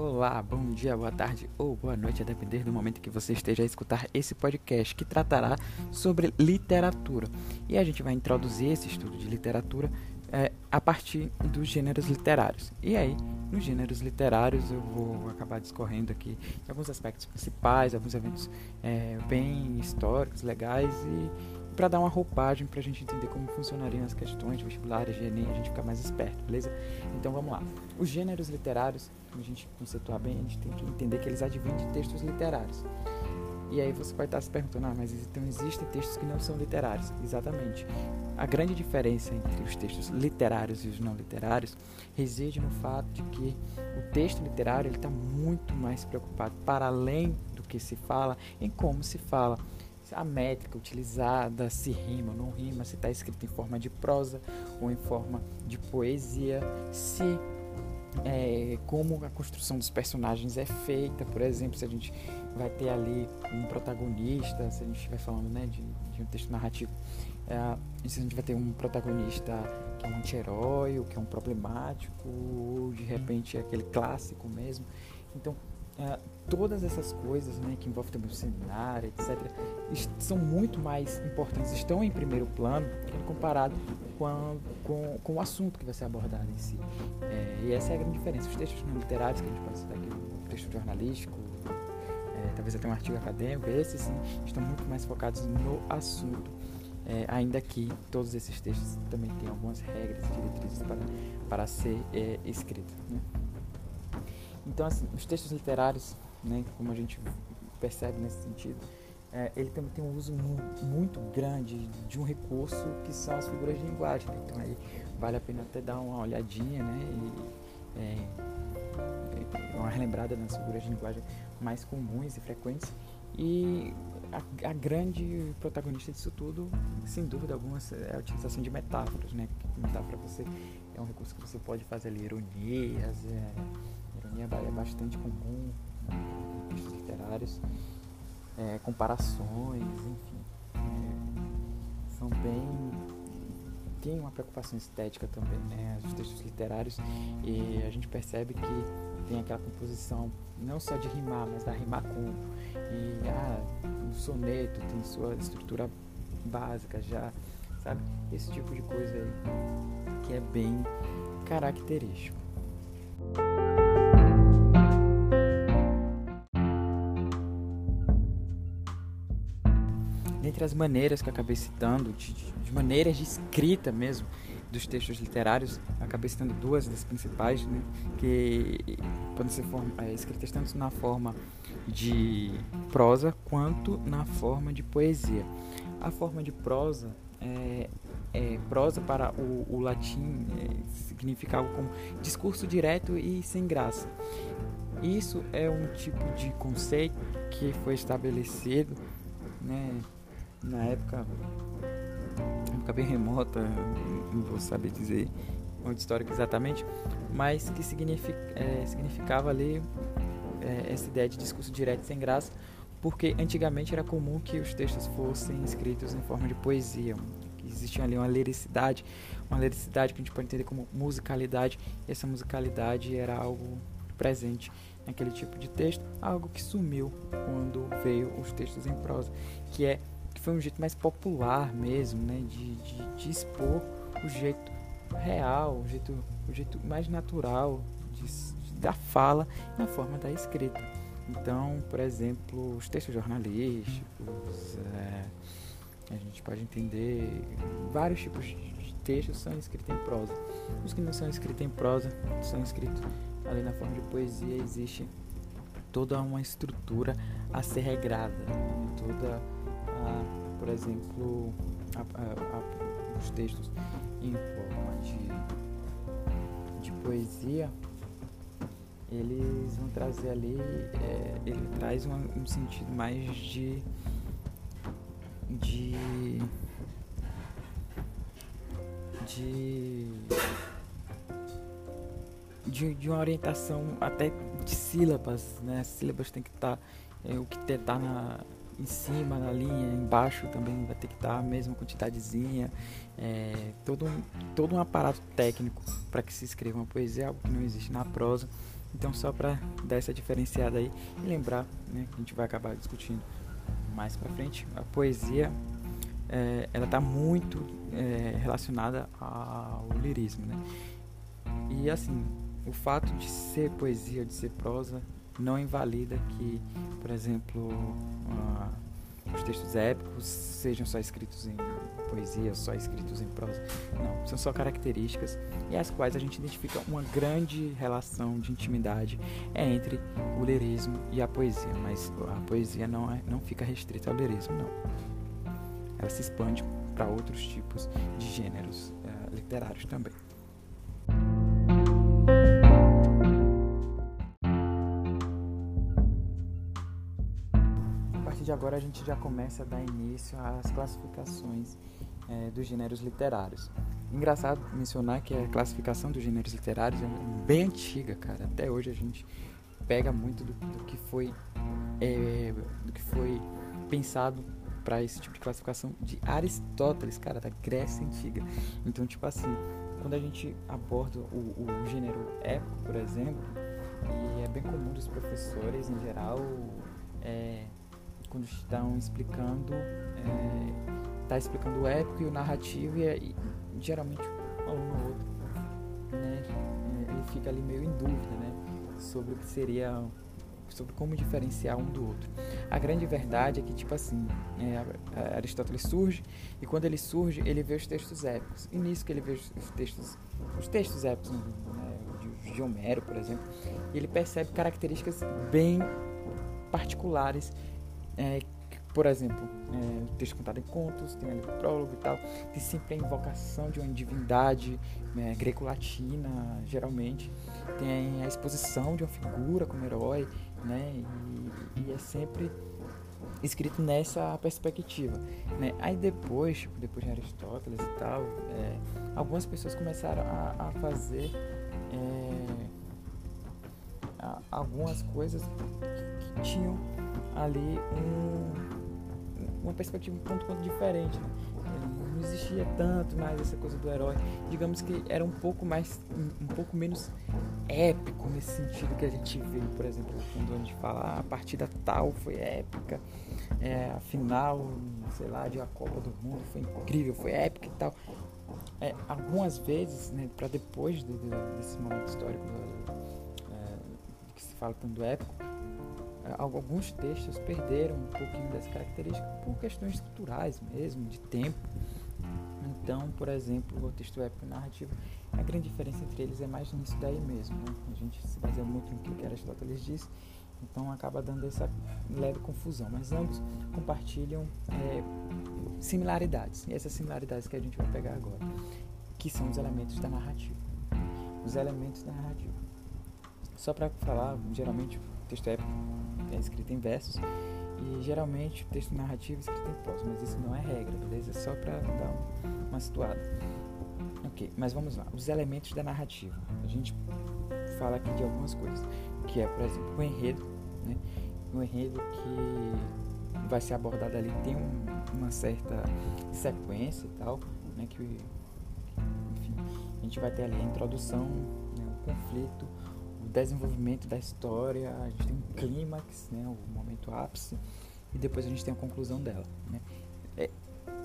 Olá, bom dia, boa tarde ou boa noite, a depender do momento que você esteja a escutar esse podcast que tratará sobre literatura. E a gente vai introduzir esse estudo de literatura é, a partir dos gêneros literários. E aí, nos gêneros literários, eu vou acabar discorrendo aqui alguns aspectos principais, alguns eventos é, bem históricos, legais e para dar uma roupagem para a gente entender como funcionariam as questões vestibulares, de a gente ficar mais esperto, beleza? Então vamos lá. Os gêneros literários, para a gente conceituar bem, a gente tem que entender que eles advêm de textos literários. E aí você vai estar se perguntando, ah, mas então existem textos que não são literários. Exatamente. A grande diferença entre os textos literários e os não literários reside no fato de que o texto literário está muito mais preocupado, para além do que se fala, em como se fala a métrica utilizada, se rima ou não rima, se está escrito em forma de prosa ou em forma de poesia, se é, como a construção dos personagens é feita, por exemplo, se a gente vai ter ali um protagonista, se a gente estiver falando né, de, de, um texto narrativo, é, se a gente vai ter um protagonista que é um anti-herói, ou que é um problemático, ou de repente é aquele clássico mesmo. Então, é, todas essas coisas né, que envolvem também o seminário, etc., são muito mais importantes, estão em primeiro plano comparado com, a, com, com o assunto que vai ser abordado em si. É, e essa é a grande diferença. Os textos literários, que a gente pode citar aqui, o texto jornalístico, é, talvez até um artigo acadêmico, esses sim, estão muito mais focados no assunto. É, ainda que todos esses textos também têm algumas regras e diretrizes para, para ser é, escrito. Né? Então, assim, os textos literários, né, como a gente percebe nesse sentido, é, ele também tem um uso muito grande de um recurso que são as figuras de linguagem. Né? Então, aí vale a pena até dar uma olhadinha, né, e é, uma relembrada nas figuras de linguagem mais comuns e frequentes. E a, a, grande protagonista disso tudo, sem dúvida alguma, é a utilização de metáforas, né? Metáfora você é um recurso que você pode fazer ali ironias, é, ironia é bastante comum literários, é, comparações, enfim, é, são bem tem uma preocupação estética também, né? Os textos literários e a gente percebe que tem aquela composição não só de rimar, mas da rimar com e ah, o soneto tem sua estrutura básica já, sabe? Esse tipo de coisa aí que é bem característico. As maneiras que acabei citando, de, de maneiras de escrita mesmo, dos textos literários, acabei citando duas das principais, né, que podem ser forma, é, escritas tanto na forma de prosa quanto na forma de poesia. A forma de prosa é, é prosa para o, o latim é, significa algo como discurso direto e sem graça. Isso é um tipo de conceito que foi estabelecido né, na época época bem remota, não vou saber dizer onde histórico exatamente, mas que signific, é, significava ali é, essa ideia de discurso direto sem graça, porque antigamente era comum que os textos fossem escritos em forma de poesia, existia ali uma liricidade, uma liricidade que a gente pode entender como musicalidade, e essa musicalidade era algo presente naquele tipo de texto, algo que sumiu quando veio os textos em prosa, que é que foi um jeito mais popular mesmo, né, de, de, de expor o jeito real, o jeito, o jeito mais natural de, da fala na forma da escrita. Então, por exemplo, os textos jornalísticos, é, a gente pode entender vários tipos de textos são escritos em prosa. Os que não são escritos em prosa são escritos ali na forma de poesia. Existe toda uma estrutura a ser regrada, toda a, por exemplo, a, a, os textos em forma de, de poesia, eles vão trazer ali, é, ele traz um, sentido mais de de de de, de uma orientação até de sílabas, né? As sílabas tem que estar tá, é, o que está na em cima na linha, embaixo também vai ter que estar a mesma quantidadezinha, é, todo, um, todo um aparato técnico para que se escreva uma poesia, algo que não existe na prosa. Então, só para dar essa diferenciada aí e lembrar, né, que a gente vai acabar discutindo mais para frente, a poesia é, ela está muito é, relacionada ao lirismo, né? E assim, o fato de ser poesia, de ser prosa, não invalida que, por exemplo, uh, os textos épicos sejam só escritos em poesia, só escritos em prosa. Não, são só características e as quais a gente identifica uma grande relação de intimidade entre o lirismo e a poesia, mas a poesia não, é, não fica restrita ao lirismo, não. Ela se expande para outros tipos de gêneros uh, literários também. Agora a gente já começa a dar início às classificações é, dos gêneros literários. Engraçado mencionar que a classificação dos gêneros literários é bem antiga, cara. Até hoje a gente pega muito do, do que foi é, do que foi pensado para esse tipo de classificação de Aristóteles, cara, da Grécia antiga. Então, tipo assim, quando a gente aborda o, o gênero épico, por exemplo, e é bem comum dos professores em geral é, quando estão explicando, é, tá explicando o épico e o narrativo e, e geralmente um ou outro, né, é, ele fica ali meio em dúvida, né, sobre o que seria, sobre como diferenciar um do outro. A grande verdade é que tipo assim, é, Aristóteles surge e quando ele surge ele vê os textos épicos e nisso que ele vê os, textos, os textos épicos né, de, de Homero, por exemplo, ele percebe características bem particulares é, por exemplo, é, texto contado em contos, tem ali prólogo e tal, tem sempre a invocação de uma divindade né, greco-latina, geralmente, tem a exposição de uma figura como herói, né, e, e é sempre escrito nessa perspectiva, né? Aí depois, tipo, depois de Aristóteles e tal, é, algumas pessoas começaram a, a fazer é, a, algumas coisas que, que tinham ali um, uma perspectiva um ponto diferente. Né? Não existia tanto mais essa coisa do herói. Digamos que era um pouco mais, um, um pouco menos épico nesse sentido que a gente vê, por exemplo, quando a gente fala ah, a partida tal foi épica, é, a final, sei lá, de a Copa do Mundo foi incrível, foi épica e tal. É, algumas vezes, né, para depois de, de, desse momento histórico é, que se fala tanto épico, alguns textos perderam um pouquinho dessa característica por questões estruturais mesmo, de tempo. Então, por exemplo, o texto épico e narrativo, a grande diferença entre eles é mais nisso daí mesmo. Né? A gente se baseia muito no que Aristóteles disse, então acaba dando essa leve confusão. Mas ambos compartilham é, similaridades, e essas similaridades que a gente vai pegar agora, que são os elementos da narrativa. Os elementos da narrativa. Só para falar, geralmente o texto épico é escrito em versos e geralmente o texto narrativo é escrito em prosa, mas isso não é regra, beleza? É só para dar uma situada. Ok, mas vamos lá. Os elementos da narrativa. A gente fala aqui de algumas coisas, que é, por exemplo, o enredo, né? O enredo que vai ser abordado ali tem um, uma certa sequência e tal, né? Que, enfim, a gente vai ter ali a introdução, né? o conflito, desenvolvimento da história, a gente tem um clímax, né, o momento ápice, e depois a gente tem a conclusão dela. Né? É,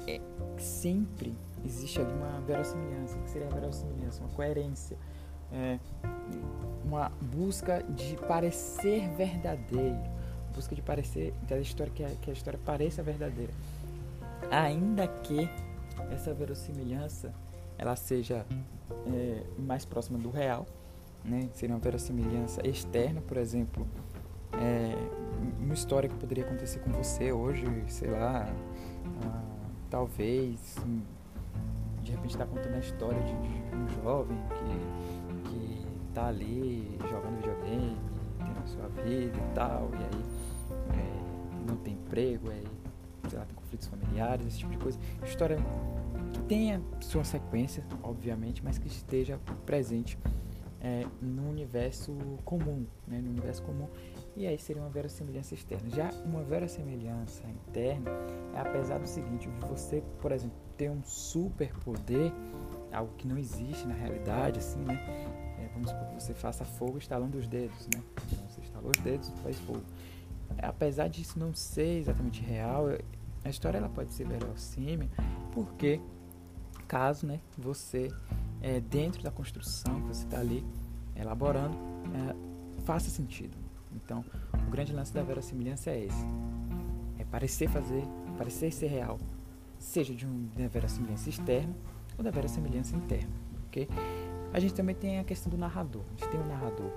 é, sempre existe ali uma verossimilhança. O que seria a verossimilhança? Uma coerência. É, uma busca de parecer verdadeiro. Busca de parecer, da história que a, que a história pareça verdadeira. Ainda que essa verossimilhança ela seja é, mais próxima do real, né? Seria uma verossimilhança externa, por exemplo, é, uma história que poderia acontecer com você hoje, sei lá, ah, talvez, de repente está contando a história de, de, um jovem que, que tá ali jogando videogame, tendo a sua vida e tal, e aí é, não tem emprego, aí, sei lá, tem conflitos familiares, esse tipo de coisa. História que tenha sua sequência, obviamente, mas que esteja presente é, no universo comum, né, no universo comum, e aí seria uma verossimilhança externa. Já uma verossimilhança interna é apesar do seguinte, você, por exemplo, ter um superpoder, algo que não existe na realidade, assim, né? É, vamos supor que você faça fogo estalando os dedos, né? Então, você estalou os dedos e faz fogo. Apesar disso não ser exatamente real, a história ela pode ser verossímil, porque caso, né, você é, dentro da construção que você está ali elaborando, é, faça sentido. Então, o grande lance da verossimilhança é esse: é parecer fazer, parecer ser real, seja de uma verossimilhança externa ou da verossimilhança interna, ok? A gente também tem a questão do narrador. A gente tem um narrador,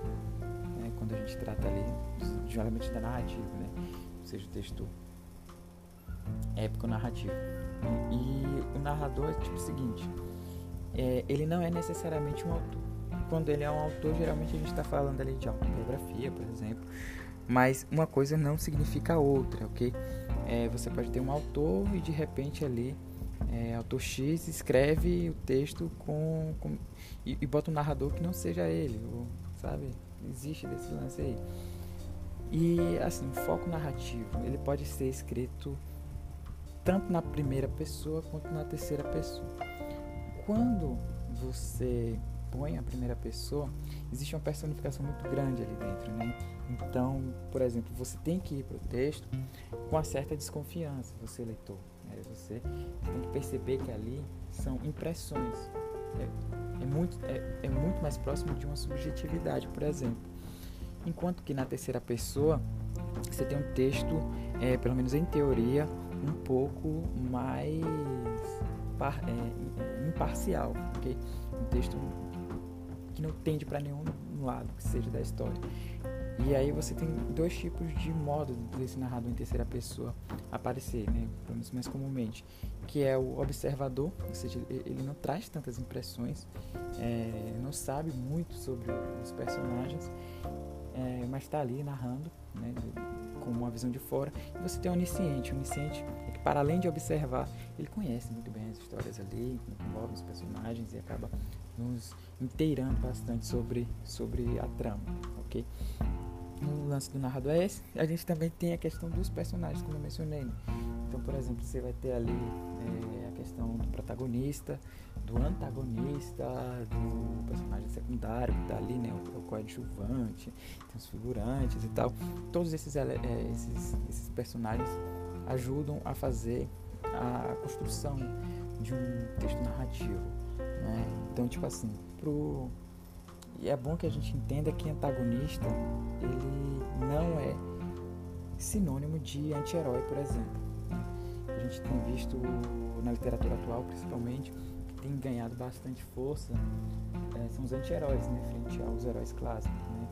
né, quando a gente trata ali de elementos da narrativa, né? Ou seja, o texto épico narrativo. E o narrador é tipo o seguinte: é, ele não é necessariamente um autor. Quando ele é um autor, geralmente a gente está falando ali de autobiografia, por exemplo. Mas uma coisa não significa outra, ok? É, você pode ter um autor e de repente ali, é, autor X escreve o texto com, com e, e, bota um narrador que não seja ele, ou, sabe? Existe desse lance aí. E assim, foco narrativo, ele pode ser escrito tanto na primeira pessoa quanto na terceira pessoa. Quando você põe a primeira pessoa, existe uma personificação muito grande ali dentro, né? Então, por exemplo, você tem que ir para o texto com uma certa desconfiança, você leitor. Né? Você tem que perceber que ali são impressões. É, é muito, é, é muito mais próximo de uma subjetividade, por exemplo. Enquanto que na terceira pessoa, você tem um texto, é, pelo menos em teoria, um pouco mais é, imparcial, ok? Um texto que não tende para nenhum lado que seja da história. E aí você tem dois tipos de modo desse narrador em terceira pessoa aparecer, né? Pelo menos mais comumente, que é o observador, ou seja, ele não traz tantas impressões, é, não sabe muito sobre os personagens, é, mas está ali narrando, né? com uma visão de fora. E você tem o onisciente. O onisciente é para além de observar, ele conhece muito bem as histórias ali, envolve os personagens e acaba nos inteirando bastante sobre, sobre a trama, ok? O lance do narrador é esse. A gente também tem a questão dos personagens, como eu mencionei. Né? Então, por exemplo, você vai ter ali é, a questão do protagonista, do antagonista, do personagem secundário que está ali, né? O, o coadjuvante, tem os figurantes e tal. Todos esses, é, esses, esses personagens ajudam a fazer a construção de um texto narrativo. Né? Então, tipo assim, pro... e é bom que a gente entenda que antagonista ele não é sinônimo de anti-herói, por exemplo. A gente tem visto na literatura atual, principalmente, tem ganhado bastante força é, são os anti-heróis, né, frente aos heróis clássicos, né?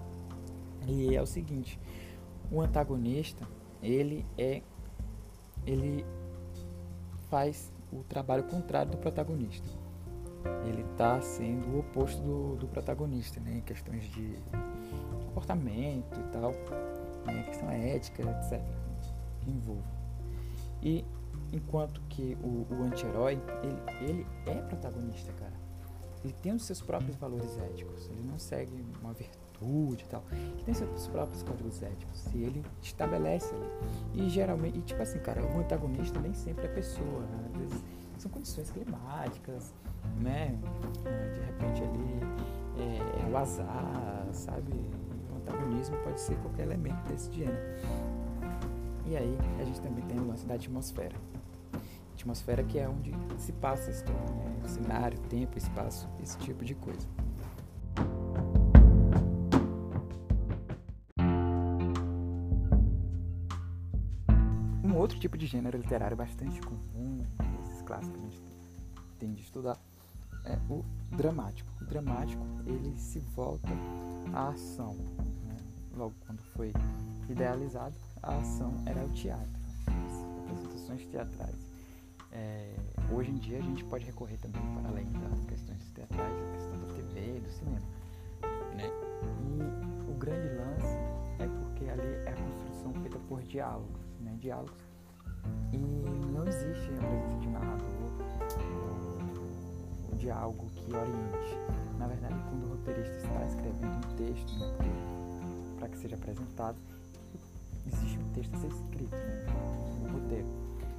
E é o seguinte, o antagonista, ele é ele faz o trabalho contrário do protagonista. Ele está sendo o oposto do, do protagonista, né, em questões de comportamento e tal, né, questão ética, etc. envolve. E Enquanto que o, o anti-herói, ele, ele é protagonista, cara. Ele tem os seus próprios valores éticos. Ele não segue uma virtude e tal. Ele tem seus próprios códigos éticos. E ele estabelece ali. E geralmente, e tipo assim, cara, o antagonista nem sempre é pessoa. Né? Às vezes são condições climáticas, né? De repente ali é, é o azar, sabe? O antagonismo pode ser qualquer elemento desse gênero. E aí a gente também tem o lance da atmosfera atmosfera que é onde se passa a história, né? cenário, tempo, espaço, esse tipo de coisa. Outro tipo de gênero literário bastante comum, esses clássicos que a gente tem de estudar, é o dramático. O dramático ele se volta à ação. Né? Logo quando foi idealizado, a ação era o teatro, as apresentações teatrais. É, hoje em dia a gente pode recorrer também para além das questões teatrais, a questão da TV, do cinema. Né? E o grande lance é porque ali é a construção feita por diálogos, né? diálogos. E não existe a presença de um narrador ou de algo que oriente. Na verdade, quando o roteirista está escrevendo um texto né, para que seja apresentado, existe um texto a ser escrito, né, o roteiro.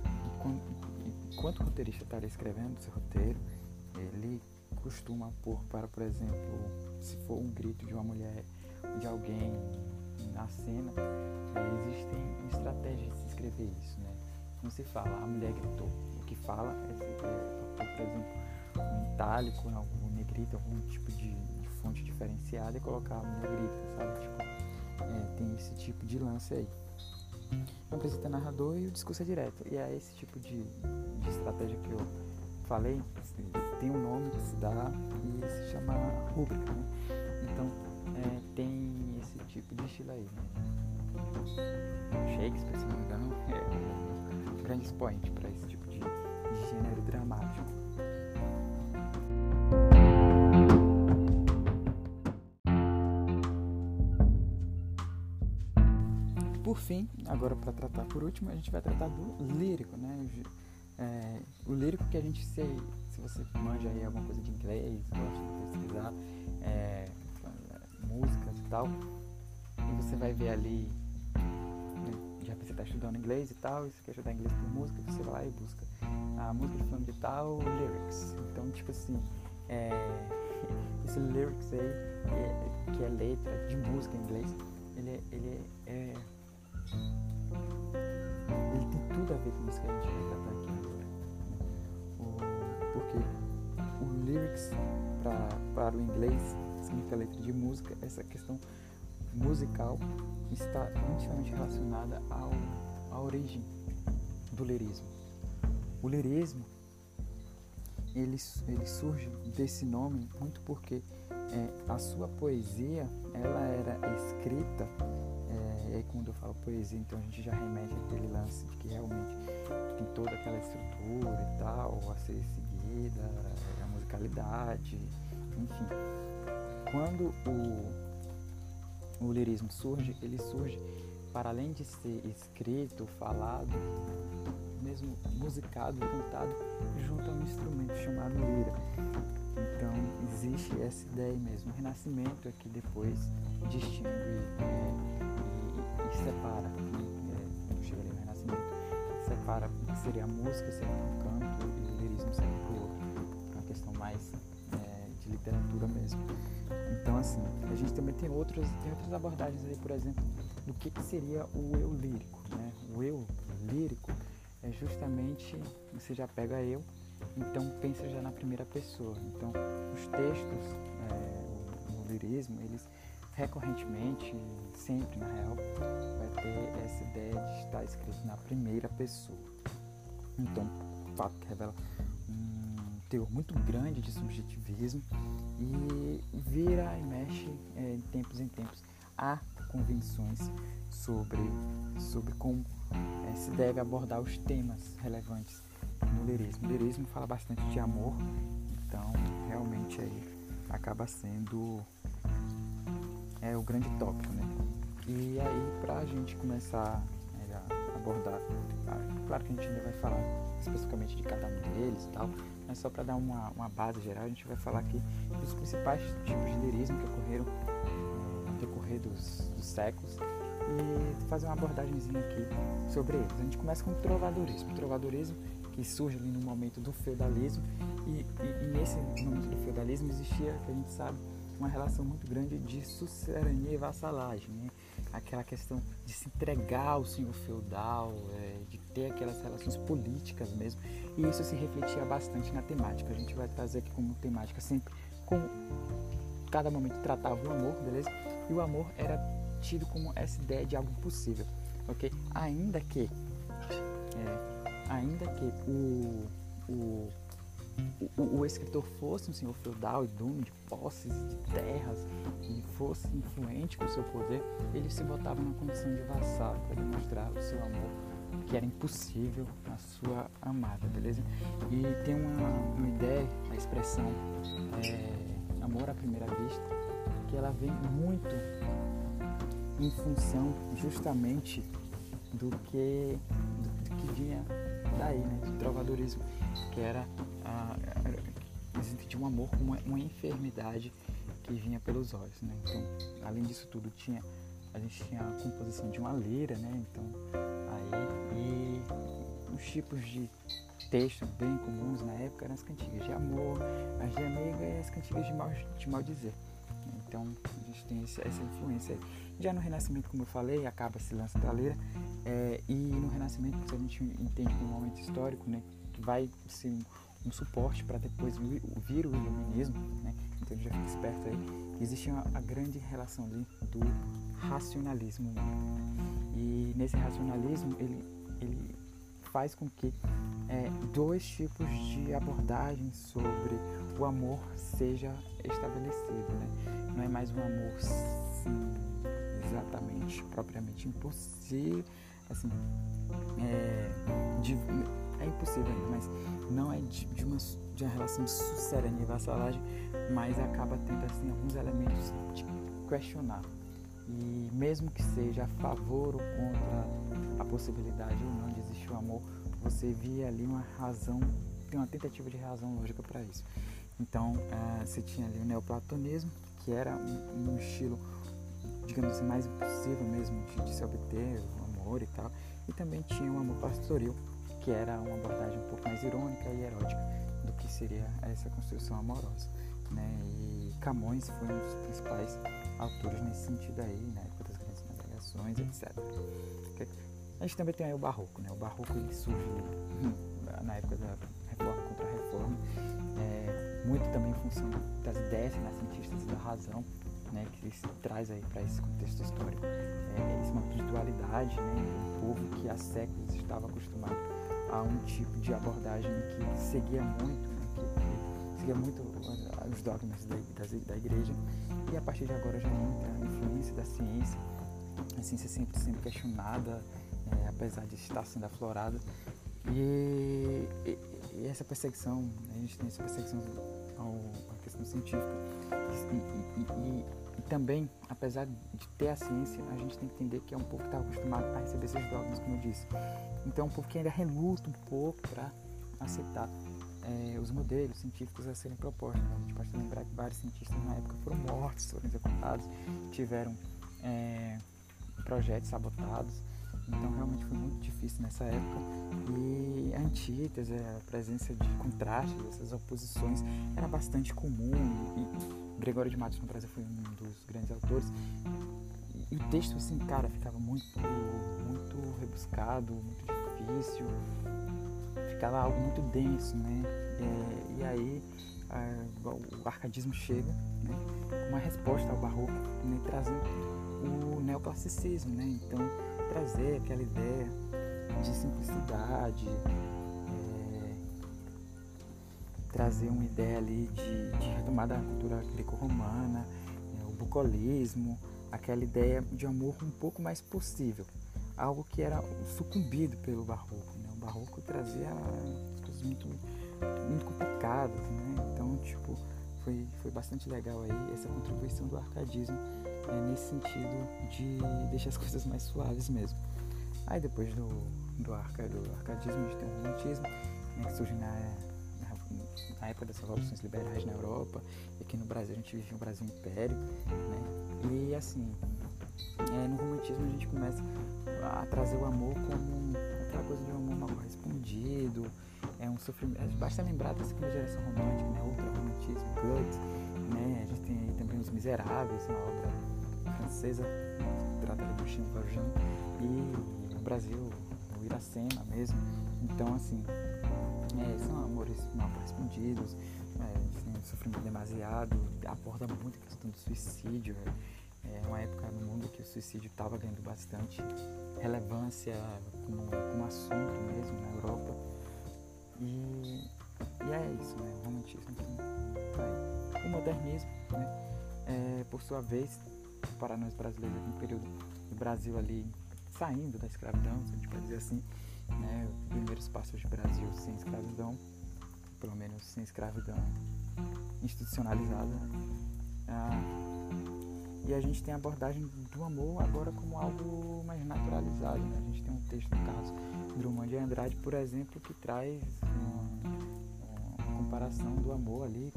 E quando, enquanto o roteirista está escrevendo seu roteiro, ele costuma pôr para, por exemplo, se for um grito de uma mulher, de alguém na cena, existem estratégias de se escrever isso, né? Não se fala, a mulher gritou. O que fala é, é por exemplo, um itálico, algum negrito, algum tipo de, de, fonte diferenciada e colocar a mulher grita, sabe? Tipo, é, tem esse tipo de lance aí. Não precisa narrador e o discurso é direto. E é esse tipo de, de estratégia que eu falei, tem um nome que se dá e se chama rúbrica, né? Então, é, tem esse tipo de estilo aí, né? Shakespeare, se não me engano, é um grande expoente para esse tipo de, de gênero dramático. Por fim, agora para tratar por último, a gente vai tratar do lírico, né? É, o lírico que a gente se, se você manja aí alguma coisa de inglês, gosta de pesquisar é, músicas e tal, e você vai ver ali, você está estudando inglês e tal, e você quer estudar inglês por música, você vai lá e busca a música de fulano de tal, lyrics. Então, tipo assim, é, esse lyrics aí, é, que é letra de música em inglês, ele, é, ele é, é ele tem tudo a ver com isso que a gente vai tratar aqui agora. O, porque o lyrics para o inglês significa letra de música, essa questão musical está intimamente relacionada ao, à origem do lirismo. O lirismo ele, ele surge desse nome muito porque é, a sua poesia ela era escrita e aí quando eu falo poesia, então a gente já remete àquele lance de que realmente tem toda aquela estrutura e tal, a ser seguida, a musicalidade, enfim. Quando o, o lirismo surge, ele surge para além de ser escrito, falado, mesmo musicado, cantado, junto a um instrumento chamado lira. Então existe essa ideia mesmo. O renascimento é que depois distingue é, e separa, é, chega ali no Renascimento, separa o que seria a música, seria um canto, e o lirismo seria para uma questão mais de literatura mesmo. Então, assim, a gente também tem outras, tem outras abordagens aí, por exemplo, do que, que seria o eu lírico. Né? O eu lírico é justamente, você já pega eu, então pensa já na primeira pessoa. Então, os textos, é, o, o lirismo, eles recorrentemente, sempre na real, vai ter essa ideia de estar escrito na primeira pessoa. Então, o fato que revela teor muito grande de subjetivismo e vira e mexe é, de tempos em tempos há convenções sobre, sobre como é, se deve abordar os temas relevantes no lirismo. O lirismo fala bastante de amor, então realmente aí acaba sendo é o grande tópico, né? E aí, para a gente começar né, a abordar, claro que a gente ainda vai falar especificamente de cada um deles e tal, mas só para dar uma, uma base geral, a gente vai falar aqui dos principais tipos de lirismo que ocorreram no decorrer dos, dos séculos e fazer uma abordagemzinha aqui sobre eles. A gente começa com o trovadorismo. O trovadorismo que surge ali no momento do feudalismo e, e, e nesse momento do feudalismo existia, que a gente sabe, uma relação muito grande de sucerania e vassalagem, né? Aquela questão de se entregar ao senhor feudal, é, de ter aquelas relações políticas mesmo, e isso se refletia bastante na temática. A gente vai trazer aqui como temática sempre como cada momento tratava o amor, beleza? E o amor era tido como essa ideia de algo impossível, ok? Ainda que, é, ainda que o, o o, o, escritor fosse um senhor feudal e dono posses de terras e fosse influente com o seu poder, ele se botava na condição de vassalo para demonstrar o seu amor, que era impossível à sua amada, beleza? E tem uma, uma ideia, a expressão é, amor à primeira vista, que ela vem muito em função justamente do que, do que vinha daí, né, do trovadorismo, que era a, existia um amor com uma, enfermidade que vinha pelos olhos, né? Então, além disso tudo, tinha a gente tinha a composição de uma lira, né? Então, aí e os tipos de textos bem comuns na época eram as cantigas de amor, as de amiga e as cantigas de mal, de mal dizer. Então a gente tem essa influência aí. Já no Renascimento, como eu falei, acaba esse lance da leira. É, e no Renascimento, a gente entende como um momento histórico, né, que vai ser um, um suporte para depois vir, o iluminismo, né? Então já fica esperto aí. Existe uma, a grande relação ali do racionalismo. E nesse racionalismo, ele, ele faz com que é, dois tipos de abordagens sobre o amor seja estabelecido, né? Não é mais um amor sim, exatamente, propriamente impossível, assim, é, de, é impossível ainda, mas não é de, de, uma, de uma relação de sucessão e vassalagem, mas acaba tendo assim alguns elementos de questionar. E mesmo que seja a favor ou contra a possibilidade ou não de existir o amor, você via ali uma razão, tem uma tentativa de razão lógica para isso. Então, uh, você tinha ali o neoplatonismo, que era um, um estilo, digamos assim, mais impossível mesmo de, de, se obter amor e tal. E também tinha o amor pastoril, que era uma abordagem um pouco mais irônica e erótica do que seria essa construção amorosa. Né? E Camões foi um dos principais autores nesse sentido aí, na época das grandes navegações, etc. A gente também tem aí o barroco, né? O barroco ele surge na época da reforma contra a reforma, é, muito também em função das ideias renascentistas da razão, né? Que se traz aí para esse contexto histórico. É, esse momento de dualidade, né? Povo que há séculos estava acostumado a um tipo de abordagem que seguia muito, né? que, seguia muito os dogmas da, da igreja e a partir de agora já entra a influência da ciência a ciência sempre sendo questionada é, apesar de estar sendo aflorada. E, e, e, essa perseguição, né, a gente tem essa perseguição ao, à questão científica. E, e, também, apesar de ter a ciência, a gente tem que entender que é um povo que está acostumado a receber esses dogmas, como eu disse. Então é um povo que ainda reluta um pouco para aceitar é, os modelos científicos a serem propostos. A gente pode lembrar que vários cientistas na época foram mortos, foram executados, tiveram é, projetos sabotados. Então realmente foi muito difícil nessa época. E a antítese, a presença de contrastes, essas oposições, era bastante comum. E Gregório de Matos no Brasil foi um dos grandes autores. E o texto, assim, cara, ficava muito, muito rebuscado, muito difícil. Ficava algo muito denso, né? É, e aí a, o arcadismo chega, né? Uma resposta ao barroco, né? trazendo o neoclassicismo, né? Então trazer aquela ideia de simplicidade, trazer uma ideia ali de, de retomada da cultura greco-romana, é, o bucolismo, aquela ideia de amor um pouco mais possível, algo que era sucumbido pelo barroco. Né? O barroco trazia coisas muito, muito complicadas, né? então tipo foi, foi bastante legal aí essa contribuição do arcadismo é, nesse sentido de deixar as coisas mais suaves mesmo. Aí depois do, do, arca, do arcadismo a gente tem o romantismo, né, que surge na, na, época das revoluções liberais na Europa, e aqui no Brasil a gente vive um Brasil Império, né? E assim, é, no romantismo a gente começa a trazer o amor como aquela coisa de um amor mal correspondido, é um sofrimento. Basta lembrar da segunda geração romântica, né? Outra romantismo, Goethe, né? A gente tem também Os Miseráveis, uma obra francesa, trata de Agostinho Valjean, e no Brasil, o Iracema mesmo. Então, assim, é, são amores mal correspondidos, é, sofrimento demasiado, aborda muito a questão do suicídio. É, é uma época no mundo que o suicídio estava ganhando bastante relevância como, como assunto mesmo na Europa. E, e é isso, né? O romantismo. Tá o modernismo, né? É, por sua vez, para nós brasileiros no período do Brasil ali saindo da escravidão, se a gente pode dizer assim, né, os primeiros passos do Brasil sem escravidão, pelo menos sem escravidão institucionalizada. Ah, e a gente tem a abordagem do amor agora como algo mais naturalizado. Né? A gente tem um texto no caso Drummond de Andrade, por exemplo, que traz uma, uma comparação do amor ali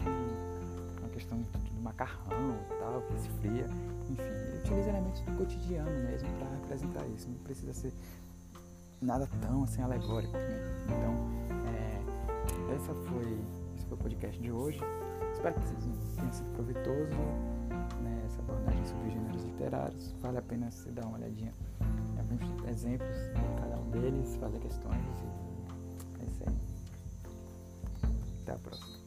com a questão do macarrão e tal, que se fria. Enfim, ele utiliza elementos do cotidiano mesmo para representar isso. Não precisa ser nada tão assim alegórico. Então, é, essa foi, esse foi o podcast de hoje. Espero que vocês tenham sido proveitoso né, essa abordagem sobre gêneros literários. Vale a pena você dar uma olhadinha em alguns exemplos de cada um deles, fazer questões. E é isso aí. Até a próxima.